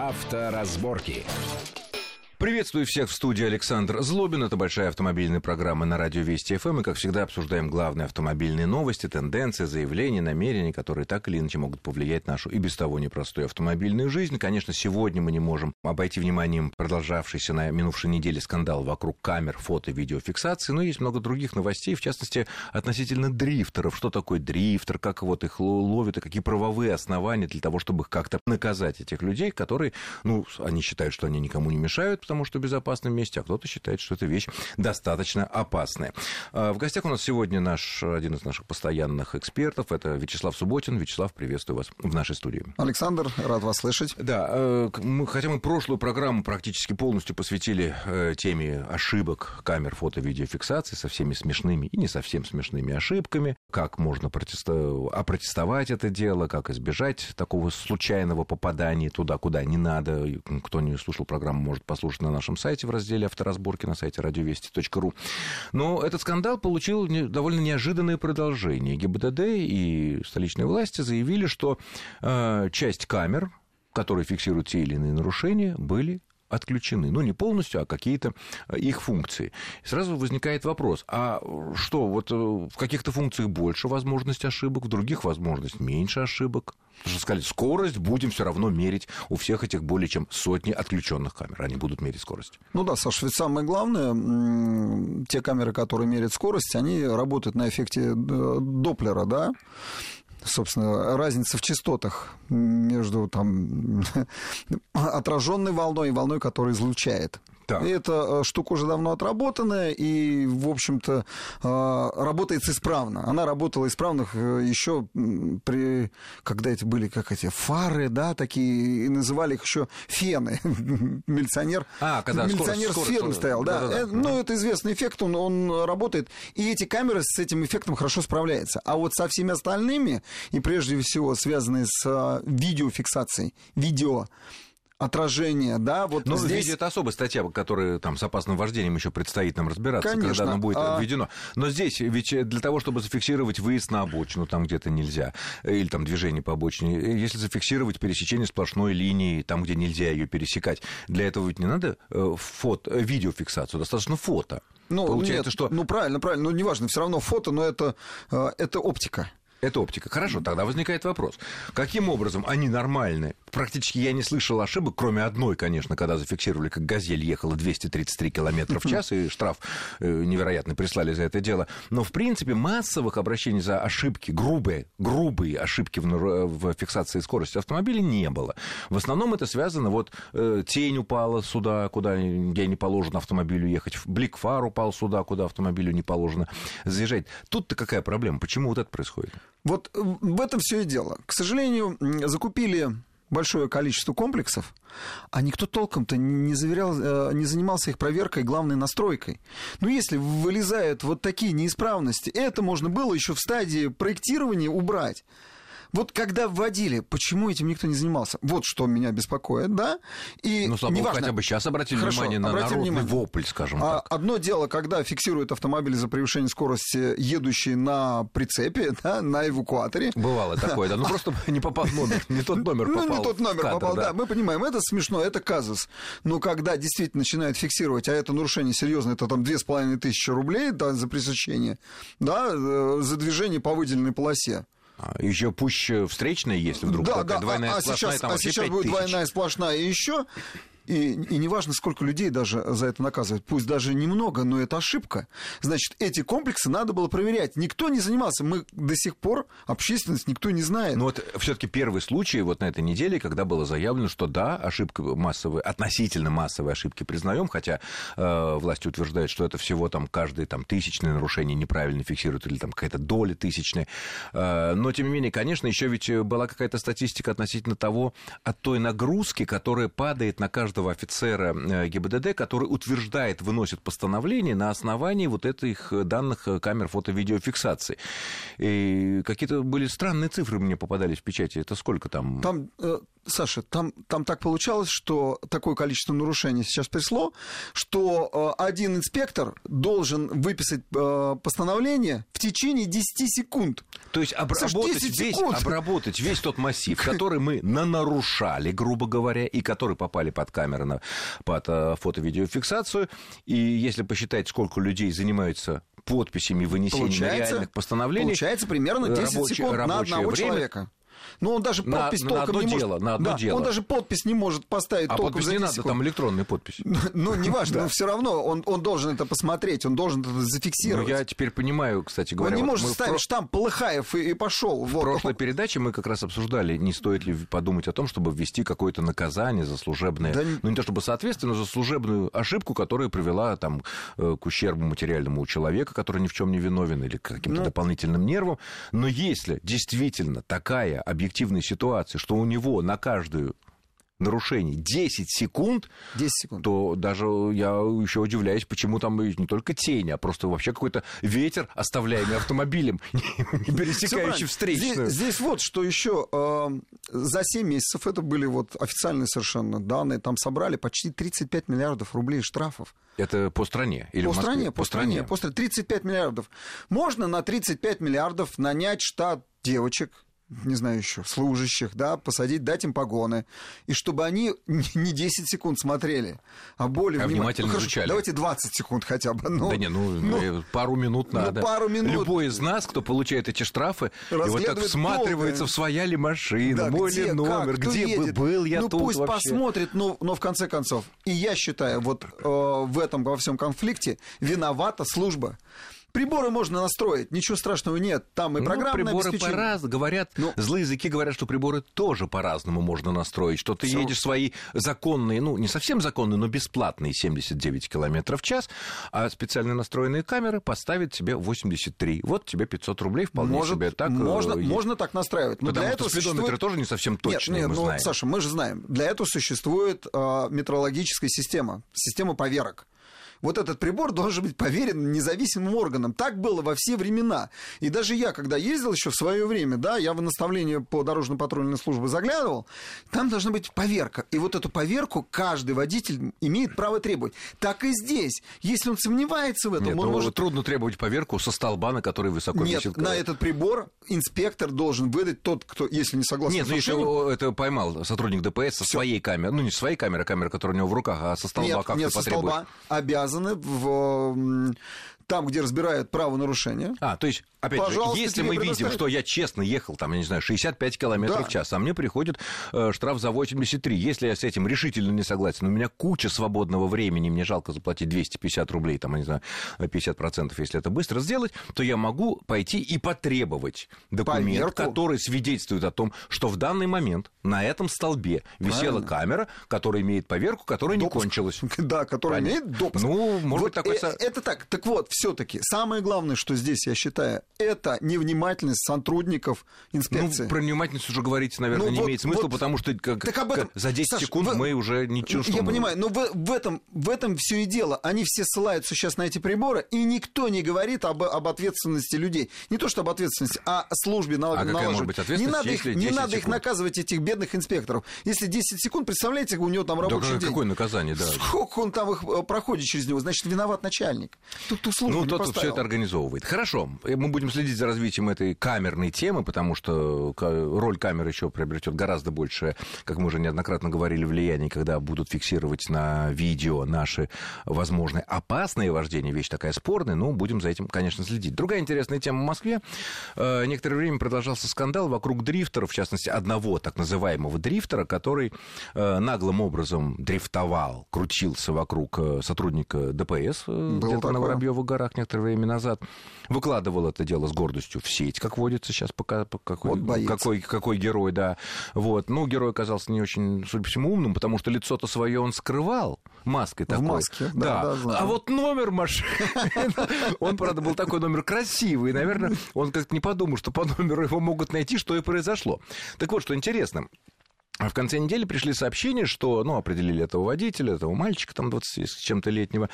Авторазборки. Приветствую всех в студии Александр Злобин. Это большая автомобильная программа на радио Вести ФМ. И, как всегда, обсуждаем главные автомобильные новости, тенденции, заявления, намерения, которые так или иначе могут повлиять нашу и без того непростую автомобильную жизнь. Конечно, сегодня мы не можем обойти вниманием продолжавшийся на минувшей неделе скандал вокруг камер, фото, видеофиксации. Но есть много других новостей, в частности, относительно дрифтеров. Что такое дрифтер, как вот их ловят, и какие правовые основания для того, чтобы их как-то наказать, этих людей, которые, ну, они считают, что они никому не мешают, потому что в безопасном месте, а кто-то считает, что эта вещь достаточно опасная. А, в гостях у нас сегодня наш, один из наших постоянных экспертов, это Вячеслав Субботин. Вячеслав, приветствую вас в нашей студии. Александр, рад вас слышать. Да, э, мы, хотя мы прошлую программу практически полностью посвятили э, теме ошибок камер фото-видеофиксации со всеми смешными и не совсем смешными ошибками, как можно протестовать, опротестовать это дело, как избежать такого случайного попадания туда, куда не надо. Кто не слушал программу, может послушать на нашем сайте в разделе авторазборки на сайте радиовести.ру. Но этот скандал получил довольно неожиданное продолжение. ГИБДД и столичные власти заявили, что э, часть камер, которые фиксируют те или иные нарушения, были отключены. Ну, не полностью, а какие-то э, их функции. Сразу возникает вопрос, а что, вот э, в каких-то функциях больше возможность ошибок, в других возможность меньше ошибок? Потому что сказали, скорость будем все равно мерить у всех этих более чем сотни отключенных камер. Они будут мерить скорость. Ну да, Саша, ведь самое главное, те камеры, которые меряют скорость, они работают на эффекте э, Доплера, да? собственно, разница в частотах между там, отраженной волной и волной, которая излучает. Так. Эта э, штука уже давно отработанная и, в общем-то, э, работает исправно. Она работала исправно э, еще при, когда эти были, как эти, фары, да, такие, и называли их еще фены. Милиционер, а, когда милиционер скорость, с феном стоял, да. да, да, да. Ну, это известный эффект, он, он работает. И эти камеры с этим эффектом хорошо справляются. А вот со всеми остальными, и прежде всего связанные с видеофиксацией, видео, отражение, да, вот Но здесь... видео это особая статья, которая там с опасным вождением еще предстоит нам разбираться, Конечно. когда она будет а... введено. Но здесь ведь для того, чтобы зафиксировать выезд на обочину, там где-то нельзя, или там движение по обочине, если зафиксировать пересечение сплошной линии, там, где нельзя ее пересекать, для этого ведь не надо э, фото, видеофиксацию, достаточно фото. Ну, Получается, нет, что... ну правильно, правильно, ну неважно, все равно фото, но это, э, это оптика. Это оптика. Хорошо, тогда возникает вопрос. Каким образом они нормальны? Практически я не слышал ошибок, кроме одной, конечно, когда зафиксировали, как «Газель» ехала 233 километра в час, и штраф э, невероятно прислали за это дело. Но, в принципе, массовых обращений за ошибки, грубые, грубые ошибки в, в фиксации скорости автомобиля не было. В основном это связано, вот э, тень упала сюда, куда где не положено автомобилю ехать, блик фар упал сюда, куда автомобилю не положено заезжать. Тут-то какая проблема? Почему вот это происходит? Вот э, в этом все и дело. К сожалению, закупили большое количество комплексов, а никто толком-то не, заверял, э, не занимался их проверкой, главной настройкой. Но ну, если вылезают вот такие неисправности, это можно было еще в стадии проектирования убрать. Вот когда вводили, почему этим никто не занимался? Вот что меня беспокоит, да? И ну, слава неважно, хотя бы сейчас обратили Хорошо, внимание на народный внимание. вопль, скажем а, так. Одно дело, когда фиксируют автомобили за превышение скорости, едущие на прицепе, да, на эвакуаторе. Бывало такое, да. Ну, просто не попал номер, не тот номер попал. Ну, не тот номер попал, да. Мы понимаем, это смешно, это казус. Но когда действительно начинают фиксировать, а это нарушение серьезное, это там две с половиной тысячи рублей за пресечение, да, э, за движение по выделенной полосе. А, еще пусть встречная, если вдруг да, такая да, двойная а, сплошная, сейчас, там а сейчас будет двойная сплошная и еще. И, и неважно, сколько людей даже за это наказывают, пусть даже немного, но это ошибка. Значит, эти комплексы надо было проверять. Никто не занимался. Мы до сих пор, общественность, никто не знает. Но вот все-таки первый случай вот на этой неделе, когда было заявлено, что да, ошибка массовая, относительно массовые ошибки признаем, хотя э, власти утверждают, что это всего там каждое там тысячное нарушение неправильно фиксируют или там какая-то доля тысячная. Э, но тем не менее, конечно, еще ведь была какая-то статистика относительно того, от той нагрузки, которая падает на каждого каждого офицера э, ГИБДД, который утверждает, выносит постановление на основании вот этих данных э, камер фото-видеофиксации. И какие-то были странные цифры мне попадались в печати. Это сколько там? Там, э, Саша, там, там так получалось, что такое количество нарушений сейчас пришло, что э, один инспектор должен выписать э, постановление в течение 10 секунд. То есть обработать весь, обработать весь тот массив, который мы нанарушали, грубо говоря, и который попали под камеры, на, под э, фото-видеофиксацию. И если посчитать, сколько людей занимаются подписями вынесения получается, реальных постановлений... Получается примерно 10 рабочее, секунд на одного время, человека. Ну, он даже подпись на, толком на не дело, может... На одно да, дело. Он даже подпись не может поставить а толком подпись не надо, там электронная подпись. Ну, неважно, но все равно он, он должен это посмотреть, он должен это зафиксировать. Ну, я теперь понимаю, кстати говоря... Он не может ставить штамп Полыхаев и, и пошел. В прошлой передаче мы как раз обсуждали, не стоит ли подумать о том, чтобы ввести какое-то наказание за служебное... Да... Ну, не то чтобы соответственно, за служебную ошибку, которая привела там, э, к ущербу материальному у человека, который ни в чем не виновен, или к каким-то ну... дополнительным нервам. Но если действительно такая ситуация, ситуации, что у него на каждую нарушение 10 секунд, 10 секунд, то даже я еще удивляюсь, почему там не только тень, а просто вообще какой-то ветер, оставляемый автомобилем, не пересекающий встречную. Здесь, вот что еще. Э, за 7 месяцев это были вот официальные совершенно данные. Там собрали почти 35 миллиардов рублей штрафов. Это по стране? Или по стране, по, по стране. По стране. 35 миллиардов. Можно на 35 миллиардов нанять штат девочек, не знаю еще, служащих, да, посадить, дать им погоны, и чтобы они не 10 секунд смотрели, а более а внимательно ну, изучали. Давайте 20 секунд хотя бы. Ну, да не, ну, ну пару минут ну, надо. Ну, пару минут. Любой из нас, кто получает эти штрафы, и вот так всматривается в своя ли машина, да, мой где, ли номер, как, где едет? был я ну, тут пусть вообще. посмотрит, но, но в конце концов, и я считаю, вот э, в этом во всем конфликте виновата служба. Приборы можно настроить, ничего страшного нет. Там и ну, программное ну, приборы обеспечение. по-разному. Говорят, ну, злые языки говорят, что приборы тоже по-разному можно настроить. Что ты Все. едешь свои законные, ну, не совсем законные, но бесплатные 79 километров в час, а специально настроенные камеры поставят тебе 83. Вот тебе 500 рублей вполне Может, себе так. Можно, э, можно так настраивать. Но Потому для что этого спидометры существует... тоже не совсем точные, нет, нет, мы ну, знаем. Саша, мы же знаем. Для этого существует э, метрологическая система, система поверок вот этот прибор должен быть поверен независимым органам. Так было во все времена. И даже я, когда ездил еще в свое время, да, я в наставление по дорожно-патрульной службе заглядывал, там должна быть поверка. И вот эту поверку каждый водитель имеет право требовать. Так и здесь. Если он сомневается в этом, Нет, он ну, может... трудно требовать поверку со столба, на который высоко Нет, висит. на этот прибор инспектор должен выдать тот, кто, если не согласен Нет, ну если это поймал сотрудник ДПС со Всё. своей камерой, ну не своей камерой, а камера, которая у него в руках, а со столба нет, как-то нет, со столба обязаны в там, где разбирают правонарушение. А, то есть, опять же, если мы видим, что я честно ехал, там, я не знаю, 65 километров да. в час, а мне приходит э, штраф за 83. Если я с этим решительно не согласен, у меня куча свободного времени, мне жалко заплатить 250 рублей, там, я не знаю, 50%, если это быстро сделать, то я могу пойти и потребовать документ, Поверку. который свидетельствует о том, что в данный момент на этом столбе висела Правильно. камера, которая имеет поверку, которая допуск. не кончилась. Да, которая Понятно. имеет допуск. Ну, может вот быть, такой... Э, это так. Так вот, все-таки самое главное, что здесь, я считаю, это невнимательность сотрудников инспекции. Ну, про невнимательность уже говорить, наверное, ну, не вот, имеет смысла, вот, потому что как, так об этом, за 10 Саш, секунд в, мы уже ничего Я понимаю, но в, в, этом, в этом все и дело. Они все ссылаются сейчас на эти приборы, и никто не говорит об, об ответственности людей. Не то, что об ответственности, а о службе налог, а какая может быть ответственность, не надо, их, не надо их наказывать, этих бедных инспекторов. Если 10 секунд, представляете, у него там рабочий да, день. какое наказание, да. Сколько он там их э, проходит через него, значит, виноват начальник. Тут ту службу ну, тот, кто все это организовывает. Хорошо, мы будем следить за развитием этой камерной темы, потому что роль камеры еще приобретет гораздо больше, как мы уже неоднократно говорили, влияние, когда будут фиксировать на видео наши возможные опасные вождения, вещь такая спорная, но будем за этим, конечно, следить. Другая интересная тема в Москве. Э, некоторое время продолжался скандал вокруг дрифтеров, в частности, одного так называемого дрифтера, который э, наглым образом дрифтовал, крутился вокруг э, сотрудника ДПС где-то на Воробьевых горах некоторое время назад выкладывал это дело с гордостью в сеть, как водится сейчас, пока, какой, вот какой, какой герой, да. Вот. Ну, герой оказался не очень, судя по всему, умным, потому что лицо-то свое он скрывал маской такой. В маске, да. да, а вот номер машины, он, правда, был такой номер красивый, наверное, он как-то не подумал, что по номеру его могут найти, что и произошло. Так вот, что интересно, А в конце недели пришли сообщения, что, ну, определили этого водителя, этого мальчика, там, 20 с чем-то летнего.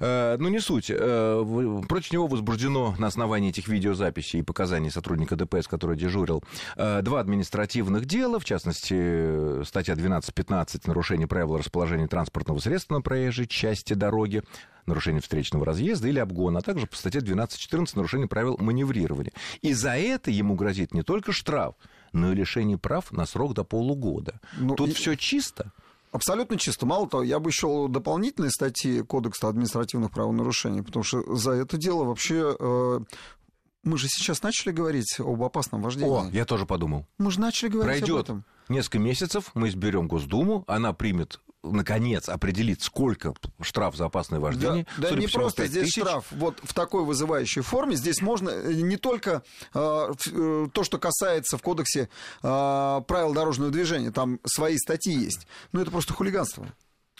Э, ну, не суть. Э, против него возбуждено на основании этих видеозаписей и показаний сотрудника ДПС, который дежурил, э, два административных дела, в частности, статья 12.15 «Нарушение правил расположения транспортного средства на проезжей части дороги», нарушение встречного разъезда или обгона, а также по статье 12.14 нарушение правил маневрирования. И за это ему грозит не только штраф, но и лишение прав на срок до полугода. Ну, Тут и... все чисто. Абсолютно чисто. Мало того, я бы еще дополнительные статьи Кодекса административных правонарушений, потому что за это дело вообще э, мы же сейчас начали говорить об опасном вождении. О, я тоже подумал. Мы же начали говорить Пройдет об этом. несколько месяцев, мы изберем Госдуму, она примет наконец, определит, сколько штраф за опасное вождение. Да, да не всему, просто здесь тысяч. штраф вот в такой вызывающей форме. Здесь можно э, не только э, э, то, что касается в кодексе э, правил дорожного движения, там свои статьи есть, но это просто хулиганство.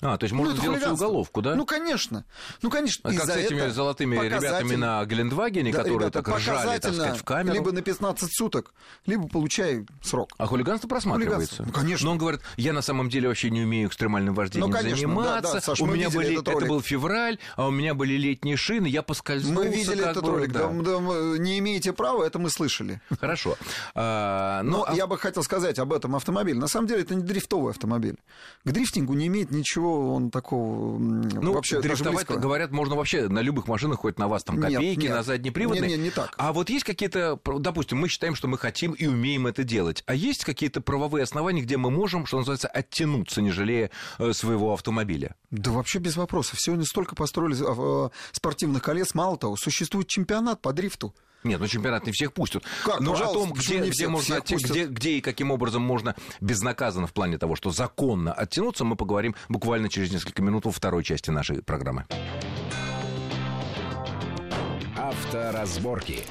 А, то есть можно ну, сделать уголовку, да? Ну, конечно. Ну, конечно. А как с этими золотыми ребятами на Гелендвагене, да, которые ребята, так ржали, так сказать, в камеру? Либо на 15 суток, либо получай срок. А хулиганство просматривается? Хулиганство. Ну, конечно. Но он говорит, я на самом деле вообще не умею экстремальным вождением ну, конечно, заниматься. Да, да, Саш, у меня были, это был февраль, а у меня были летние шины, я поскользнулся. Мы видели этот бы, ролик, да. Да, да, не имеете права, это мы слышали. Хорошо. А, но ну, а... я бы хотел сказать об этом автомобиле. На самом деле это не дрифтовый автомобиль. К дрифтингу не имеет ничего он такого ну, вообще дрифтовать, говорят, можно вообще на любых машинах, хоть на вас там копейки, нет, нет. на заднеприводные. Нет, нет, не так. А вот есть какие-то, допустим, мы считаем, что мы хотим и умеем это делать, а есть какие-то правовые основания, где мы можем, что называется, оттянуться, не жалея э, своего автомобиля? Да вообще без вопросов. Сегодня столько построили э, спортивных колец, мало того, существует чемпионат по дрифту. Нет, ну чемпионат не всех пустят. Как, Но о том, где, где, всех, можно, всех где, где и каким образом можно безнаказанно в плане того, что законно оттянуться, мы поговорим буквально через несколько минут во второй части нашей программы. Авторазборки.